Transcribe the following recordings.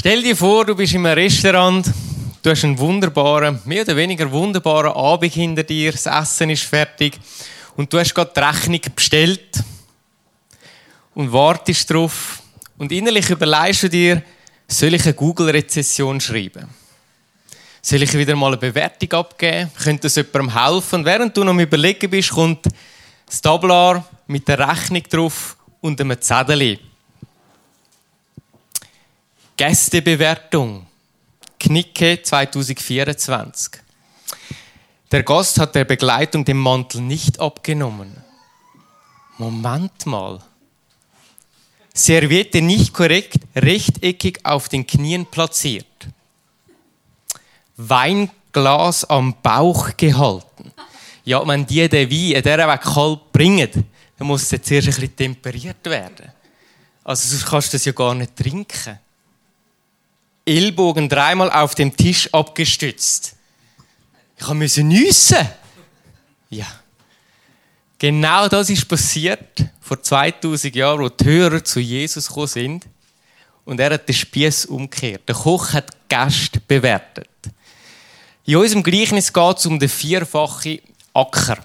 Stell dir vor, du bist in einem Restaurant, du hast einen wunderbaren, mehr oder weniger wunderbaren Abend hinter dir, das Essen ist fertig und du hast gerade die Rechnung bestellt und wartest drauf und innerlich überlegst du dir, soll ich eine Google-Rezession schreiben? Soll ich wieder mal eine Bewertung abgeben? Könnte das jemandem helfen? Und während du noch am Überlegen bist, kommt das Tablar mit der Rechnung drauf und einem Zettel. Gästebewertung. Knicke 2024. Der Gast hat der Begleitung den Mantel nicht abgenommen. Moment mal. Serviette nicht korrekt, rechteckig auf den Knien platziert. Weinglas am Bauch gehalten. Ja, wenn die den Wein in dieser Weg kalt bringen, dann muss es zuerst ein bisschen temperiert werden. Also sonst kannst du das ja gar nicht trinken. Ellbogen dreimal auf dem Tisch abgestützt. Ich musste nüssen. Ja. Genau das ist passiert vor 2000 Jahren, wo die Hörer zu Jesus gekommen sind. Und er hat den Spieß umgekehrt. Der Koch hat Gäste bewertet. In unserem Gleichnis geht es um den vierfachen Acker.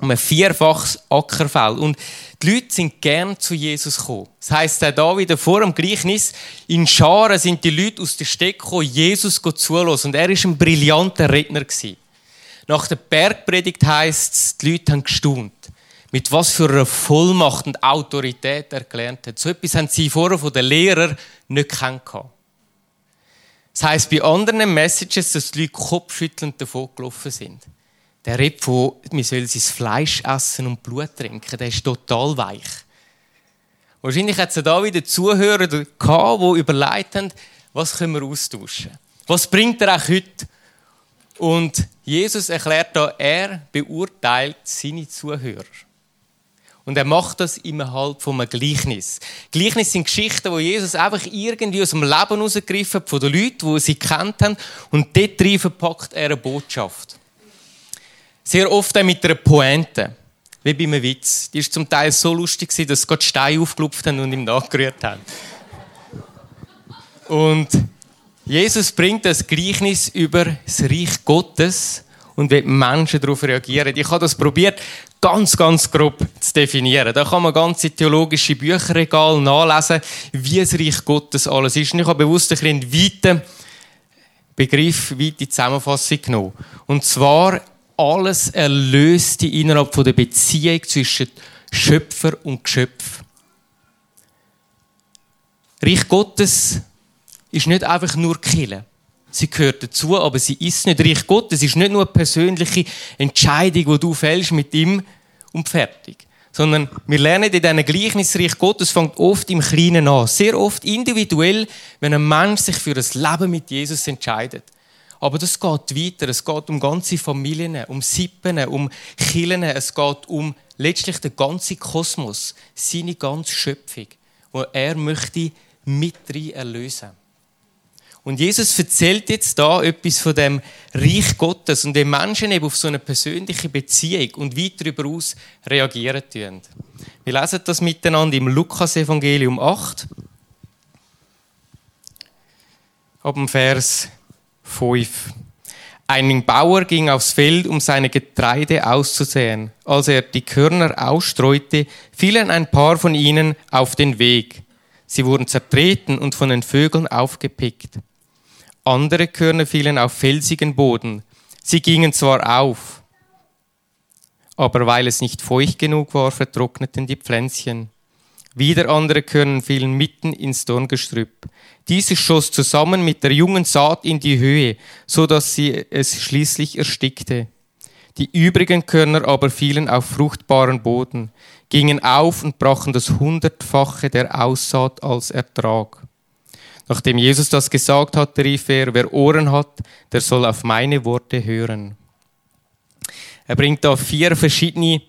Um ein vierfaches Ackerfeld. Und die Leute sind gern zu Jesus gekommen. Das heisst, auch da wieder vor dem Gleichnis, in Scharen sind die Leute aus der Städte gekommen, Jesus zulassen. Und er war ein brillanter Redner. Nach der Bergpredigt heisst es, die Leute haben gestaunt. Mit was für einer Vollmacht und Autorität er gelernt hat. So etwas haben sie vorher von den Lehrern nicht kennengelernt. Das heisst bei anderen Messages, dass die Leute kopfschüttelnd davon gelaufen sind. Der redet von, wir sollen sein Fleisch essen und Blut trinken. Der ist total weich. Wahrscheinlich hat es da wieder Zuhörer gehabt, die überlegt haben, was können wir austauschen? Was bringt er auch heute? Und Jesus erklärt da, er beurteilt seine Zuhörer. Und er macht das innerhalb von einem Gleichnis. Gleichnis sind Geschichten, wo Jesus einfach irgendwie aus dem Leben herausgegriffen hat, von den Leuten, die sie kennt haben. Und dort drin verpackt er eine Botschaft. Sehr oft auch mit einer Pointe. Wie bei einem Witz. Die war zum Teil so lustig, dass sie gerade Steine aufgelupft haben und ihm nachgerührt haben. Und Jesus bringt das Gleichnis über das Reich Gottes und wie Menschen darauf reagieren. Ich habe das probiert, ganz, ganz grob zu definieren. Da kann man ganze theologische Bücherregale nachlesen, wie das Reich Gottes alles ist. Und ich habe bewusst einen weiten Begriff, weite Zusammenfassung genommen. Und zwar alles Erlöste innerhalb der Beziehung zwischen Schöpfer und Geschöpf. Reich Gottes ist nicht einfach nur Killen. Sie gehört dazu, aber sie ist nicht Reich Gottes. Es ist nicht nur eine persönliche Entscheidung, die du fällst mit ihm und fertig. Sondern wir lernen in diesem Gleichnis, Reich Gottes fängt oft im Kleinen an. Sehr oft individuell, wenn ein Mensch sich für das Leben mit Jesus entscheidet. Aber das geht weiter. Es geht um ganze Familien, um Sippen, um Killen. Es geht um letztlich den ganzen Kosmos, seine ganze Schöpfung, wo er möchte mit rein erlösen. Und Jesus erzählt jetzt da etwas von dem Reich Gottes und den Menschen eben auf so eine persönliche Beziehung und weit darüber aus reagieren tun. Wir lesen das miteinander im Lukas-Evangelium 8, ab dem Vers 5. Ein Bauer ging aufs Feld, um seine Getreide auszusäen. Als er die Körner ausstreute, fielen ein paar von ihnen auf den Weg. Sie wurden zertreten und von den Vögeln aufgepickt. Andere Körner fielen auf felsigen Boden. Sie gingen zwar auf, aber weil es nicht feucht genug war, vertrockneten die Pflänzchen. Wieder andere Körner fielen mitten ins Dorngestrüpp. Dieses schoss zusammen mit der jungen Saat in die Höhe, so dass sie es schließlich erstickte. Die übrigen Körner aber fielen auf fruchtbaren Boden, gingen auf und brachen das Hundertfache der Aussaat als Ertrag. Nachdem Jesus das gesagt hatte, rief er, wer Ohren hat, der soll auf meine Worte hören. Er bringt da vier verschiedene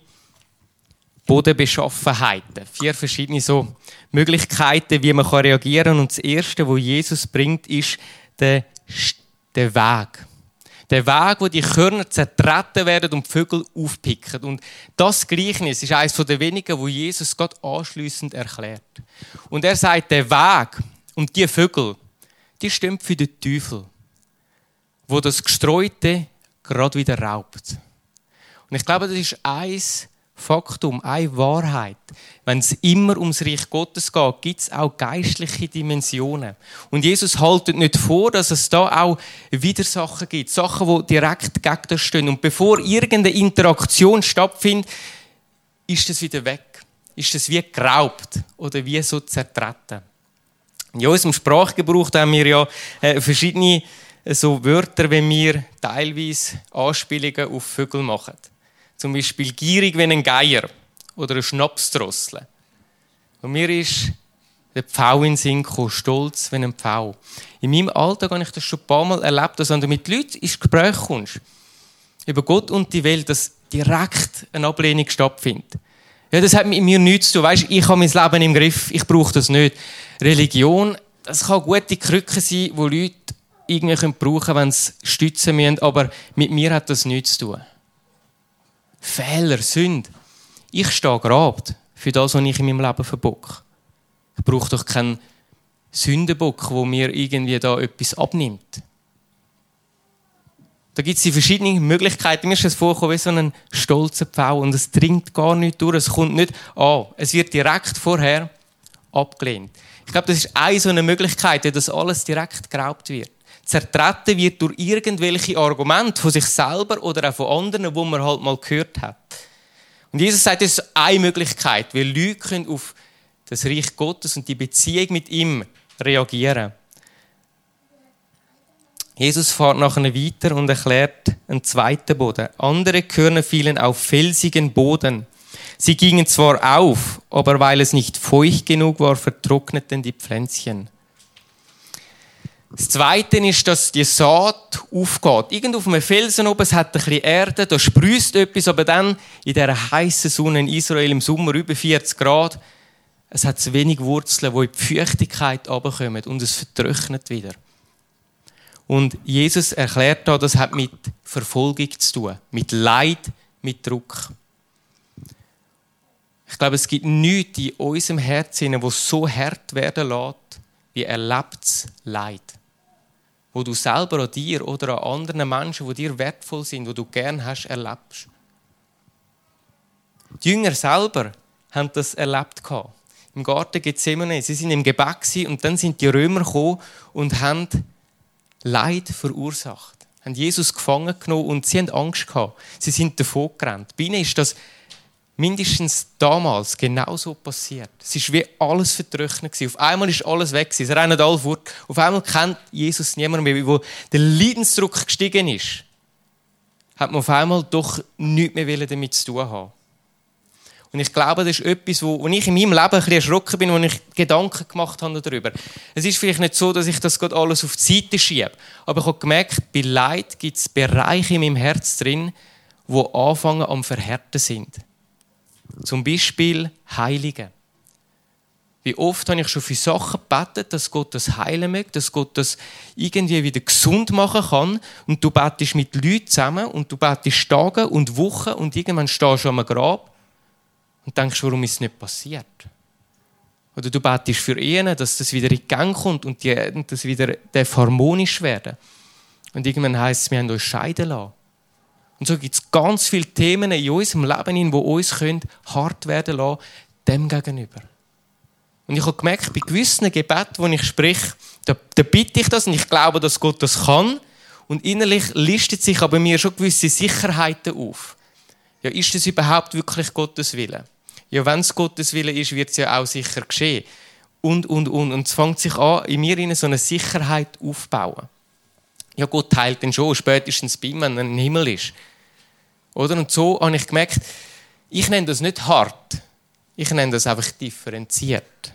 Bodenbeschaffenheiten, vier verschiedene so Möglichkeiten, wie man reagieren kann. Und das erste, wo Jesus bringt, ist der, der Weg. Der Weg, wo die Körner zertreten werden und die Vögel aufpicken. Und das Gleichnis ist eines der wenigen, wo Jesus Gott anschließend erklärt. Und er sagt, der Weg, und die Vögel, die stehen für den Teufel, wo das Gestreute gerade wieder raubt. Und ich glaube, das ist eins Faktum, eine Wahrheit. Wenn es immer ums Reich Gottes geht, gibt es auch geistliche Dimensionen. Und Jesus haltet nicht vor, dass es da auch Widersachen gibt. Sachen, die direkt gegen das stehen. Und bevor irgendeine Interaktion stattfindet, ist es wieder weg. Ist es wie geraubt oder wie so zertreten. In unserem Sprachgebrauch haben wir ja äh, verschiedene äh, so Wörter, wenn wir teilweise Anspielungen auf Vögel machen. Zum Beispiel gierig wie ein Geier oder ein Schnapsdrossel. Und mir ist der Pfau in den Sinn gekommen, stolz wie ein Pfau. In meinem Alltag habe ich das schon ein paar Mal erlebt, dass wenn du mit Leuten ins Gespräch kommst, über Gott und die Welt, dass direkt eine Ablehnung stattfindet. Ja, das hat mit mir nichts zu tun. Weißt, ich habe mein Leben im Griff, ich brauche das nicht. Religion, das kann gute Krücke sein, die Leute irgendwie brauchen können, wenn sie stützen müssen, aber mit mir hat das nichts zu tun. Fehler, Sünde. Ich stehe gerade für das, was ich in meinem Leben verbocke. Ich brauche doch keinen Sündenbock, wo mir irgendwie da etwas abnimmt. Da gibt es die verschiedenen Möglichkeiten. Mir ist es vorgekommen wie so ein stolzer Pfau und es dringt gar nicht durch. Es kommt nicht an. Es wird direkt vorher abgelehnt. Ich glaube, das ist eine so eine Möglichkeit, dass alles direkt geraubt wird zertreten wird durch irgendwelche Argumente von sich selber oder auch von anderen, wo man halt mal gehört hat. Und Jesus sagt, das ist eine Möglichkeit, weil Leute können auf das Reich Gottes und die Beziehung mit ihm reagieren. Jesus fährt nachher weiter und erklärt einen zweiten Boden. Andere Körner fielen auf felsigen Boden. Sie gingen zwar auf, aber weil es nicht feucht genug war, vertrockneten die Pflänzchen. Das Zweite ist, dass die Saat aufgeht. Irgendwo auf einem Felsen oben, es hat ein bisschen Erde, da sprüßt etwas, aber dann in dieser heißen Sonne in Israel im Sommer über 40 Grad, es hat zu wenig Wurzeln, die in die Feuchtigkeit runterkommen und es vertrocknet wieder. Und Jesus erklärt da, das hat mit Verfolgung zu tun, mit Leid, mit Druck. Ich glaube, es gibt nichts in unserem Herzen, wo so hart werden lässt, wie erlebtes Leid wo du selber an dir oder an anderen Menschen, die dir wertvoll sind, die du gern hast, erlebst. Die Jünger selber haben das erlebt. Im Garten Gethsemane. Sie sind im Gebet und dann sind die Römer gekommen und haben Leid verursacht. Haben Jesus gefangen genommen und sie haben Angst gehabt. Sie sind davon gerannt. Bei ihnen ist das mindestens damals genau so passiert. Es ist wie alles vertrocknet. Auf einmal ist alles weg. Sie rennen alle fort. Auf einmal kennt Jesus niemand mehr. Wo der Leidensdruck gestiegen ist, hat man auf einmal doch nichts mehr damit zu tun haben. Und ich glaube, das ist etwas, wo, wo ich in meinem Leben ein bisschen erschrocken bin, wo ich Gedanken gemacht habe darüber. Es ist vielleicht nicht so, dass ich das gerade alles auf die Seite schiebe. Aber ich habe gemerkt, bei Leid gibt es Bereiche in meinem Herz drin, die anfangen am Verhärten sind. Zum Beispiel Heilige. Wie oft habe ich schon für Sachen gebetet, dass Gott das heilen möchte, dass Gott das irgendwie wieder gesund machen kann. Und du betest mit Leuten zusammen und du betest Tage und Wochen und irgendwann stehst du am Grab und denkst, warum ist es nicht passiert? Oder du betest für ihn, dass das wieder in Gang kommt und das wieder harmonisch werden. Und irgendwann heißt es, wir haben uns scheiden lassen. Und so gibt es ganz viele Themen in unserem Leben, die uns hart werden lassen, dem gegenüber. Und ich habe gemerkt, bei gewissen Gebeten, wo ich spreche, da, da bitte ich das und ich glaube, dass Gott das kann. Und innerlich listet sich aber mir schon gewisse Sicherheiten auf. Ja, ist das überhaupt wirklich Gottes Wille? Ja, wenn es Gottes Wille ist, wird es ja auch sicher geschehen. Und, und, und. Und es fängt sich an, in mir so eine Sicherheit aufzubauen. Ja, Gott heilt den schon, spätestens bei ihm, wenn er im Himmel ist. Oder? Und so habe ich gemerkt, ich nenne das nicht hart, ich nenne das einfach differenziert.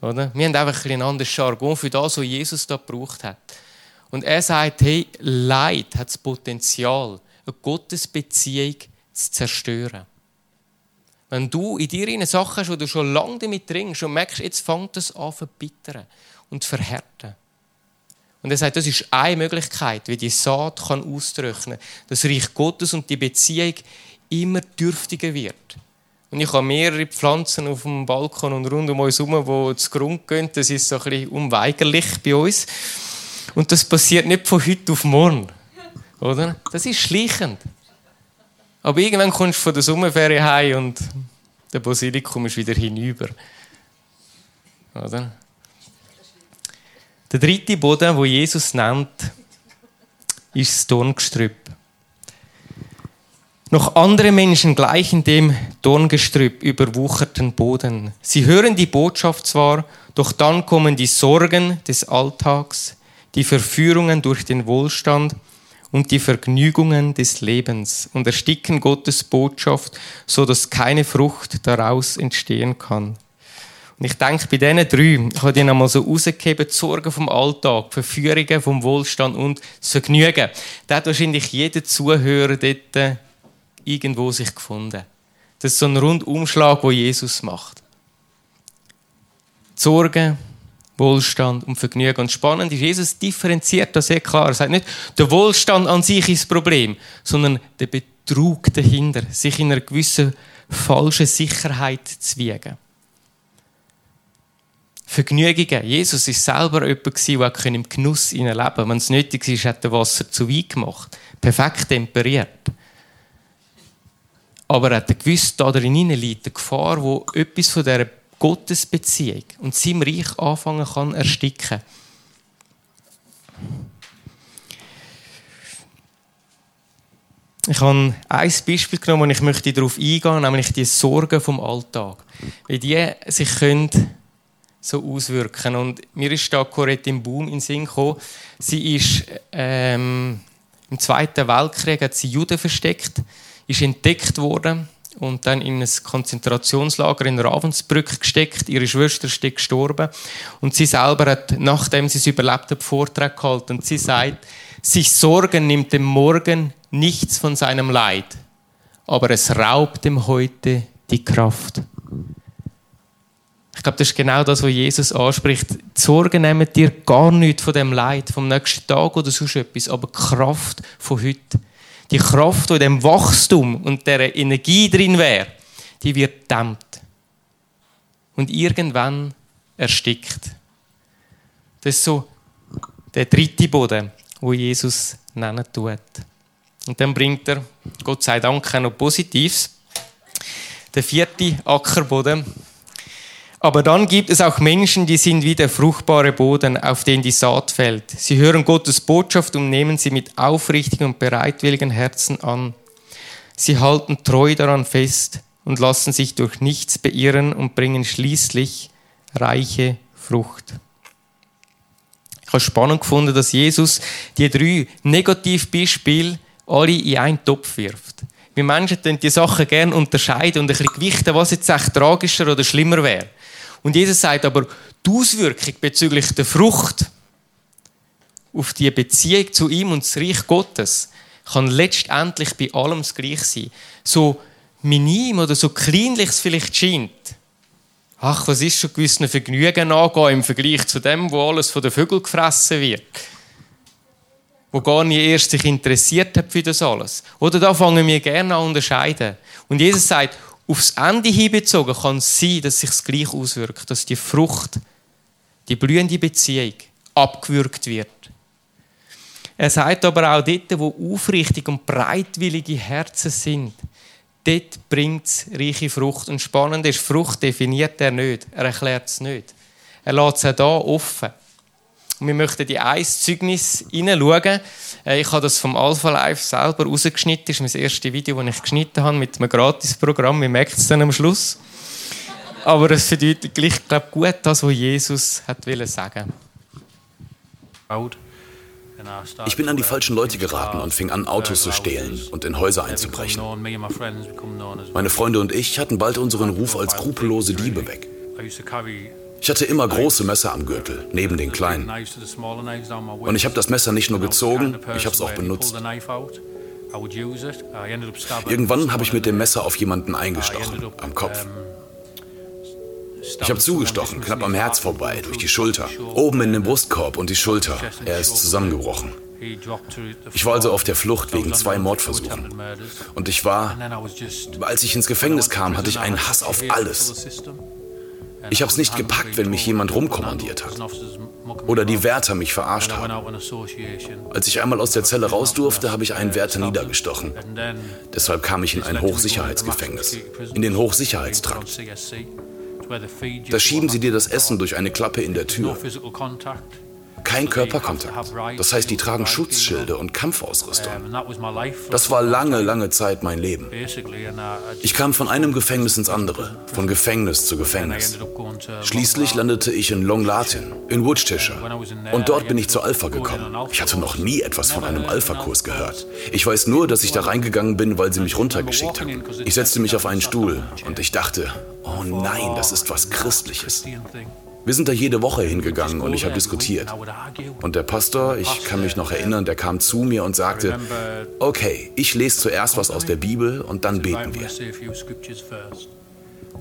Oder? Wir haben einfach ein anderes Jargon für das, was Jesus da gebraucht hat. Und er sagt, hey, Leid hat das Potenzial, eine Gottesbeziehung zu zerstören. Wenn du in dir eine Sache hast, wo du schon lange damit dringst und merkst, jetzt fängt es an zu verbittern und zu verhärten, und er sagt, das ist eine Möglichkeit, wie die Saat kann austrocknen kann. Das Reich Gottes und die Beziehung immer dürftiger wird. Und ich habe mehrere Pflanzen auf dem Balkon und rund um uns herum, die zu Grund gehen. Das ist so ein bisschen unweigerlich bei uns. Und das passiert nicht von heute auf morgen. Oder? Das ist schleichend. Aber irgendwann kommst du von der Sommerferien heim und der Basilikum ist wieder hinüber. Oder? Der dritte Boden, wo Jesus nennt, ist das Dorngestrüpp. Noch andere Menschen gleichen dem Dorngestrüpp überwucherten Boden. Sie hören die Botschaft zwar, doch dann kommen die Sorgen des Alltags, die Verführungen durch den Wohlstand und die Vergnügungen des Lebens und ersticken Gottes Botschaft, so dass keine Frucht daraus entstehen kann. Und ich denke, bei diesen drei, ich habe die nochmal so rausgegeben, die Sorgen vom Alltag, die Verführungen vom Wohlstand und das Vergnügen. Da hat wahrscheinlich jeder Zuhörer dort irgendwo sich gefunden. Das ist so ein Rundumschlag, wo Jesus macht. Sorgen, Wohlstand und Vergnügen. Und spannend ist, Jesus differenziert das sehr klar. Er sagt nicht, der Wohlstand an sich ist das Problem, sondern der Betrug dahinter, sich in einer gewissen falschen Sicherheit zu wiegen. Vergnügungen. Jesus ist selber jemand, der im Genuss leben konnte. Wenn es nötig ist, hat er Wasser zu Wein gemacht. Perfekt temperiert. Aber er hat gewusst, da drin liegt eine Gefahr, wo etwas von dieser Gottesbeziehung und seinem Reich anfangen kann ersticken. Ich habe ein Beispiel genommen und ich möchte darauf eingehen, nämlich die Sorgen vom Alltag. Wie die sich können so auswirken Und mir ist da Corette im Boom in den Sinn gekommen. Sie ist ähm, im Zweiten Weltkrieg hat sie Juden versteckt, ist entdeckt worden und dann in ein Konzentrationslager in Ravensbrück gesteckt. Ihre Schwester ist gestorben. Und sie selber hat, nachdem sie es überlebt hat, Vortrag gehalten. Und sie sagt, sich Sorgen nimmt dem Morgen nichts von seinem Leid, aber es raubt dem heute die Kraft. Ich glaube, das ist genau das, was Jesus anspricht. Die Sorgen nehmen dir gar nichts von dem Leid, vom nächsten Tag oder sonst etwas, aber die Kraft von heute die Kraft, die in dem Wachstum und der Energie drin wäre, die wird dämmt. Und irgendwann erstickt. Das ist so der dritte Boden, wo Jesus nennen tut. Und dann bringt er, Gott sei Dank, noch Positives. Der vierte Ackerboden, aber dann gibt es auch Menschen, die sind wie der fruchtbare Boden, auf den die Saat fällt. Sie hören Gottes Botschaft und nehmen sie mit aufrichtigen und bereitwilligen Herzen an. Sie halten treu daran fest und lassen sich durch nichts beirren und bringen schließlich reiche Frucht. Ich habe spannend gefunden, dass Jesus die drei Negativbeispiele alle in einen Topf wirft. Wir Menschen die Sachen gerne unterscheiden und ein bisschen gewichten, was jetzt echt tragischer oder schlimmer wäre. Und Jesus sagt aber, die Auswirkung bezüglich der Frucht auf die Beziehung zu ihm und das Reich Gottes kann letztendlich bei allem das Gleiche sein. So minim oder so kleinlich es vielleicht scheint. Ach, was ist schon gewissen Vergnügen angehen im Vergleich zu dem, wo alles von den Vögeln gefressen wird? Wo gar nicht erst sich interessiert hat für das alles. Oder da fangen wir gerne an unterscheiden. Und Jesus sagt, aufs Ende hinbezogen kann es sein, dass sich gleich auswirkt, dass die Frucht, die blühende Beziehung abgewürgt wird. Er sagt aber auch dort, wo aufrichtig und breitwillige Herzen sind, dort bringt es reiche Frucht. Und spannend ist, Frucht definiert er nicht, er erklärt es nicht. Er lässt es auch hier offen. Und wir möchten die ein Zeugnis hineinschauen. Äh, ich habe das vom Alpha Live selber rausgeschnitten. Das ist mein erstes Video, das ich geschnitten habe mit einem Gratisprogramm. Wir merken es dann am Schluss. Aber es verdeutlicht gleich, glaube gut das, was Jesus hat sagen ich bin an die falschen Leute geraten und fing an, Autos zu stehlen und in Häuser einzubrechen. Meine Freunde und ich hatten bald unseren Ruf als skrupellose Diebe weg. Ich hatte immer große Messer am Gürtel, neben den kleinen. Und ich habe das Messer nicht nur gezogen, ich habe es auch benutzt. Irgendwann habe ich mit dem Messer auf jemanden eingestochen, am Kopf. Ich habe zugestochen, knapp am Herz vorbei, durch die Schulter, oben in den Brustkorb und die Schulter. Er ist zusammengebrochen. Ich war also auf der Flucht wegen zwei Mordversuchen. Und ich war, als ich ins Gefängnis kam, hatte ich einen Hass auf alles. Ich habe es nicht gepackt, wenn mich jemand rumkommandiert hat. Oder die Wärter mich verarscht haben. Als ich einmal aus der Zelle raus durfte, habe ich einen Wärter niedergestochen. Deshalb kam ich in ein Hochsicherheitsgefängnis, in den Hochsicherheitstrakt. Da schieben sie dir das Essen durch eine Klappe in der Tür. Kein Körperkontakt. Das heißt, die tragen Schutzschilde und Kampfausrüstung. Das war lange, lange Zeit mein Leben. Ich kam von einem Gefängnis ins andere, von Gefängnis zu Gefängnis. Schließlich landete ich in Long Latin, in Worcestershire. Und dort bin ich zur Alpha gekommen. Ich hatte noch nie etwas von einem Alpha-Kurs gehört. Ich weiß nur, dass ich da reingegangen bin, weil sie mich runtergeschickt haben. Ich setzte mich auf einen Stuhl und ich dachte, oh nein, das ist was Christliches. Wir sind da jede Woche hingegangen und ich habe diskutiert. Und der Pastor, ich kann mich noch erinnern, der kam zu mir und sagte, okay, ich lese zuerst was aus der Bibel und dann beten wir.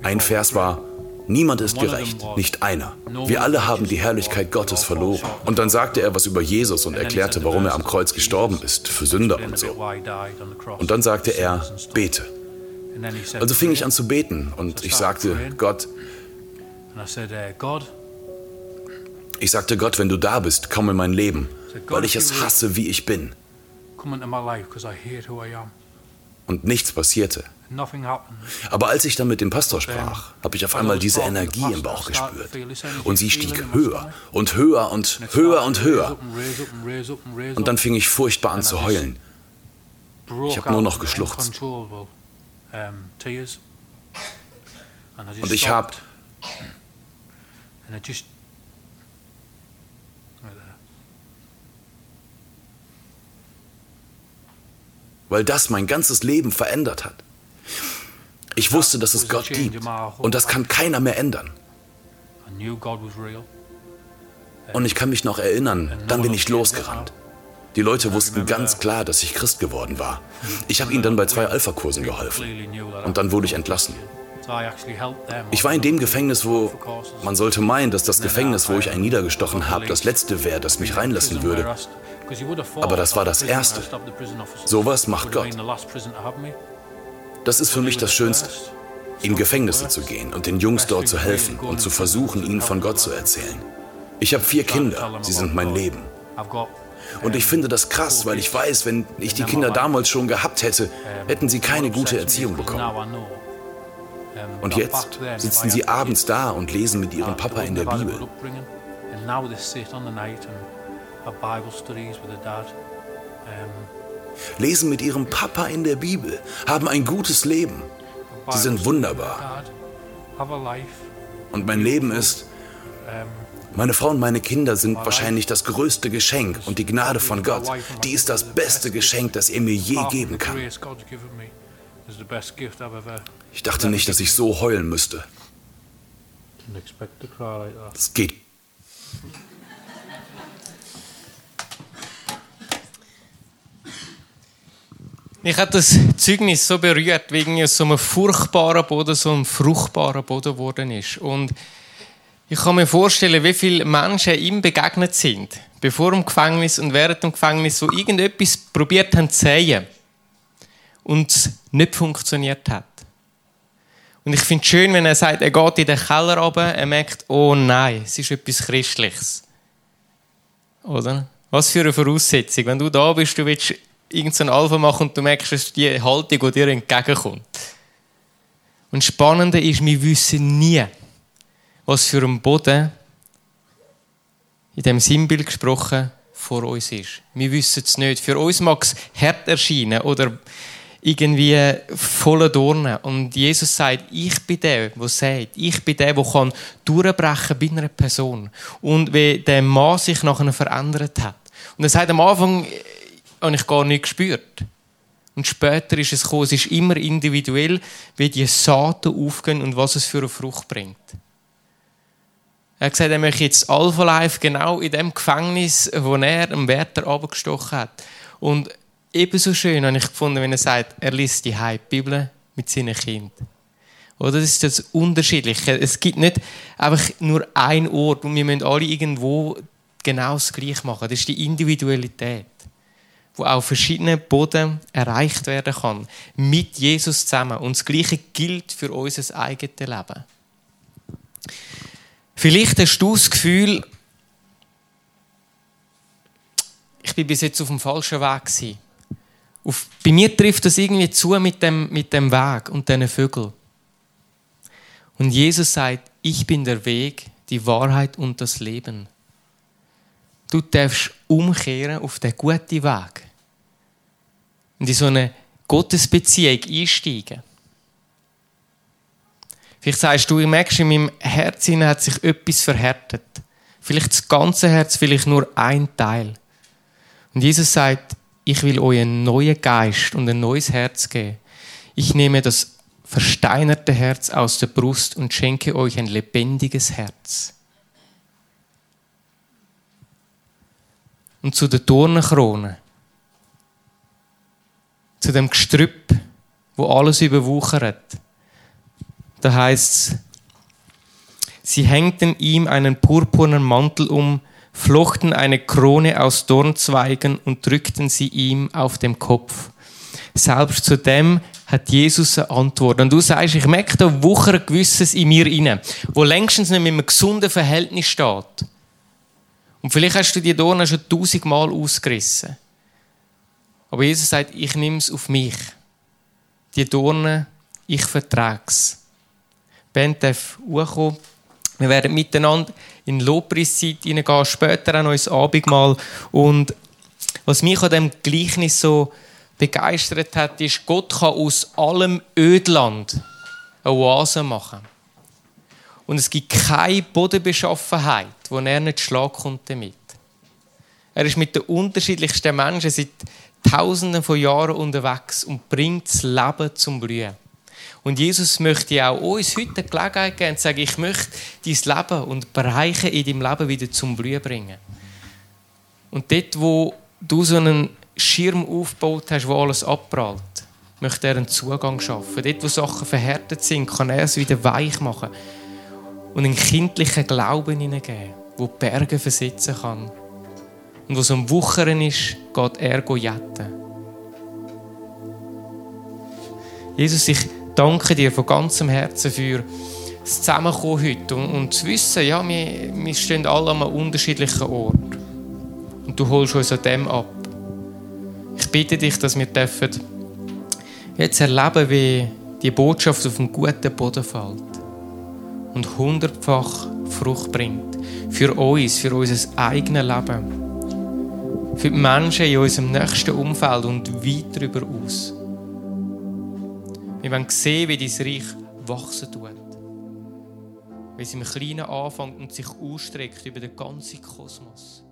Ein Vers war, Niemand ist gerecht, nicht einer. Wir alle haben die Herrlichkeit Gottes verloren. Und dann sagte er was über Jesus und erklärte, warum er am Kreuz gestorben ist, für Sünder und so. Und dann sagte er, bete. Also fing ich an zu beten und ich sagte, Gott, ich sagte Gott, wenn du da bist, komm in mein Leben, weil ich es hasse, wie ich bin. Und nichts passierte. Aber als ich dann mit dem Pastor sprach, habe ich auf einmal diese Energie im Bauch gespürt. Und sie stieg höher und höher und höher und höher. Und dann fing ich furchtbar an zu heulen. Ich habe nur noch geschluchzt. Und ich habe weil das mein ganzes Leben verändert hat. Ich wusste, dass es Gott gibt und das kann keiner mehr ändern. Und ich kann mich noch erinnern, dann bin ich losgerannt. Die Leute wussten ganz klar, dass ich Christ geworden war. Ich habe ihnen dann bei zwei Alpha-Kursen geholfen. Und dann wurde ich entlassen. Ich war in dem Gefängnis, wo man sollte meinen, dass das Gefängnis, wo ich einen niedergestochen habe, das letzte wäre, das mich reinlassen würde. Aber das war das Erste. Sowas macht Gott. Das ist für mich das Schönste, in Gefängnisse zu gehen und den Jungs dort zu helfen und zu versuchen, ihnen von Gott zu erzählen. Ich habe vier Kinder, sie sind mein Leben. Und ich finde das krass, weil ich weiß, wenn ich die Kinder damals schon gehabt hätte, hätten sie keine gute Erziehung bekommen. Und jetzt sitzen sie abends da und lesen mit ihrem Papa in der Bibel. Lesen mit ihrem Papa in der Bibel, haben ein gutes Leben. Sie sind wunderbar. Und mein Leben ist, meine Frau und meine Kinder sind wahrscheinlich das größte Geschenk und die Gnade von Gott, die ist das beste Geschenk, das er mir je geben kann. Ich dachte nicht, dass ich so heulen müsste. Es geht. Mich hat das Zeugnis so berührt, wegen so einem furchtbaren Boden, so einem fruchtbaren Boden geworden ist. Und ich kann mir vorstellen, wie viele Menschen ihm begegnet sind, bevor im Gefängnis und während dem Gefängnis, wo irgendetwas probiert haben zu sehen und es nicht funktioniert hat. Und ich finde es schön, wenn er sagt, er geht in den Keller runter, er merkt, oh nein, es ist etwas Christliches. Oder? Was für eine Voraussetzung. Wenn du da bist, du willst irgendein Alpha machen und du merkst, ist die Haltung, die dir entgegenkommt. Und das Spannende ist, wir wissen nie, was für ein Boden, in dem Sinnbild gesprochen, vor uns ist. Wir wissen es nicht. Für uns mag es hart erscheinen oder irgendwie voller Dornen. Und Jesus sagt, ich bin der, der sagt, ich bin der, der kann durchbrechen bei einer Person. Und wie der Mann sich nachher verändert hat. Und er sagt am Anfang, habe ich gar nicht gespürt. Und später ist es gekommen, es ist immer individuell, wie die Saaten aufgehen und was es für eine Frucht bringt. Er hat gesagt, er möchte jetzt Alpha Life genau in dem Gefängnis, wo er am Wärter abgestochen hat. Und ebenso schön habe ich gefunden, wenn er sagt, er liest die Bibel mit seinen Kindern. Oder das ist das Unterschiedliche. Es gibt nicht einfach nur einen Ort und wir müssen alle irgendwo genau das Gleiche machen. Das ist die Individualität wo auf verschiedenen Boden erreicht werden kann. Mit Jesus zusammen. Und das Gleiche gilt für unser eigenes Leben. Vielleicht hast du das Gefühl, bin bis jetzt auf dem falschen Weg gewesen. Auf, bei mir trifft das irgendwie zu mit dem, mit dem Weg und diesen Vögeln. Und Jesus sagt, ich bin der Weg, die Wahrheit und das Leben. Du darfst umkehren auf den guten Weg. Und in so eine Gottesbeziehung einsteigen. Vielleicht sagst du, ich merke, in meinem Herz hat sich etwas verhärtet. Vielleicht das ganze Herz, vielleicht nur ein Teil. Und Jesus sagt, ich will euch einen neuen Geist und ein neues Herz geben. Ich nehme das versteinerte Herz aus der Brust und schenke euch ein lebendiges Herz. Und zu der Dornenkrone, zu dem Gestrüpp, wo alles überwuchert, da heißt es, sie hängten ihm einen purpurnen Mantel um, flochten eine Krone aus Dornzweigen und drückten sie ihm auf dem Kopf. Selbst zu dem hat Jesus eine Antwort. Und du sagst, ich merke da wucher gewisses in mir inne, wo längstens nicht mit einem gesunden Verhältnis steht. Und vielleicht hast du die Dornen schon tausendmal ausgerissen. Aber Jesus sagt, ich nehme es auf mich. Die Dornen, ich vertrage es. Band darf hochkommen. Wir werden miteinander in Lobpreiszeit hineingehen, später auch noch ins Abendmahl. Und was mich an diesem Gleichnis so begeistert hat, ist, Gott kann aus allem Ödland eine Oase machen. Und es gibt keine Bodenbeschaffenheit, wo er nicht Schlag kommt damit. Er ist mit den unterschiedlichsten Menschen seit Tausenden von Jahren unterwegs und bringt das Leben zum Blühen. Und Jesus möchte auch uns heute die Gelegenheit geben und sagen, ich möchte dein Leben und Bereiche in deinem Leben wieder zum Blühen bringen. Und dort, wo du so einen Schirm aufgebaut hast, wo alles abprallt, möchte er einen Zugang schaffen. Dort, wo Sachen verhärtet sind, kann er es wieder weich machen und einen kindlichen Glauben hineingeben, wo Berge versetzen kann. Und wo es am Wuchern ist, geht er jetten. Jesus, ich danke dir von ganzem Herzen für das Zusammenkommen heute und, und zu wissen, ja, wir, wir stehen alle an einem unterschiedlichen Ort. Und du holst uns an dem ab. Ich bitte dich, dass wir dürfen jetzt erleben, wie die Botschaft auf einen guten Boden fällt und hundertfach Frucht bringt. Für uns, für unser eigenes Leben. Für die Menschen in unserem nächsten Umfeld und weit darüber aus. Wir wollen sehen, wie dein Reich wachsen tut. Wie es im Kleinen anfängt und sich ausstreckt über den ganzen Kosmos.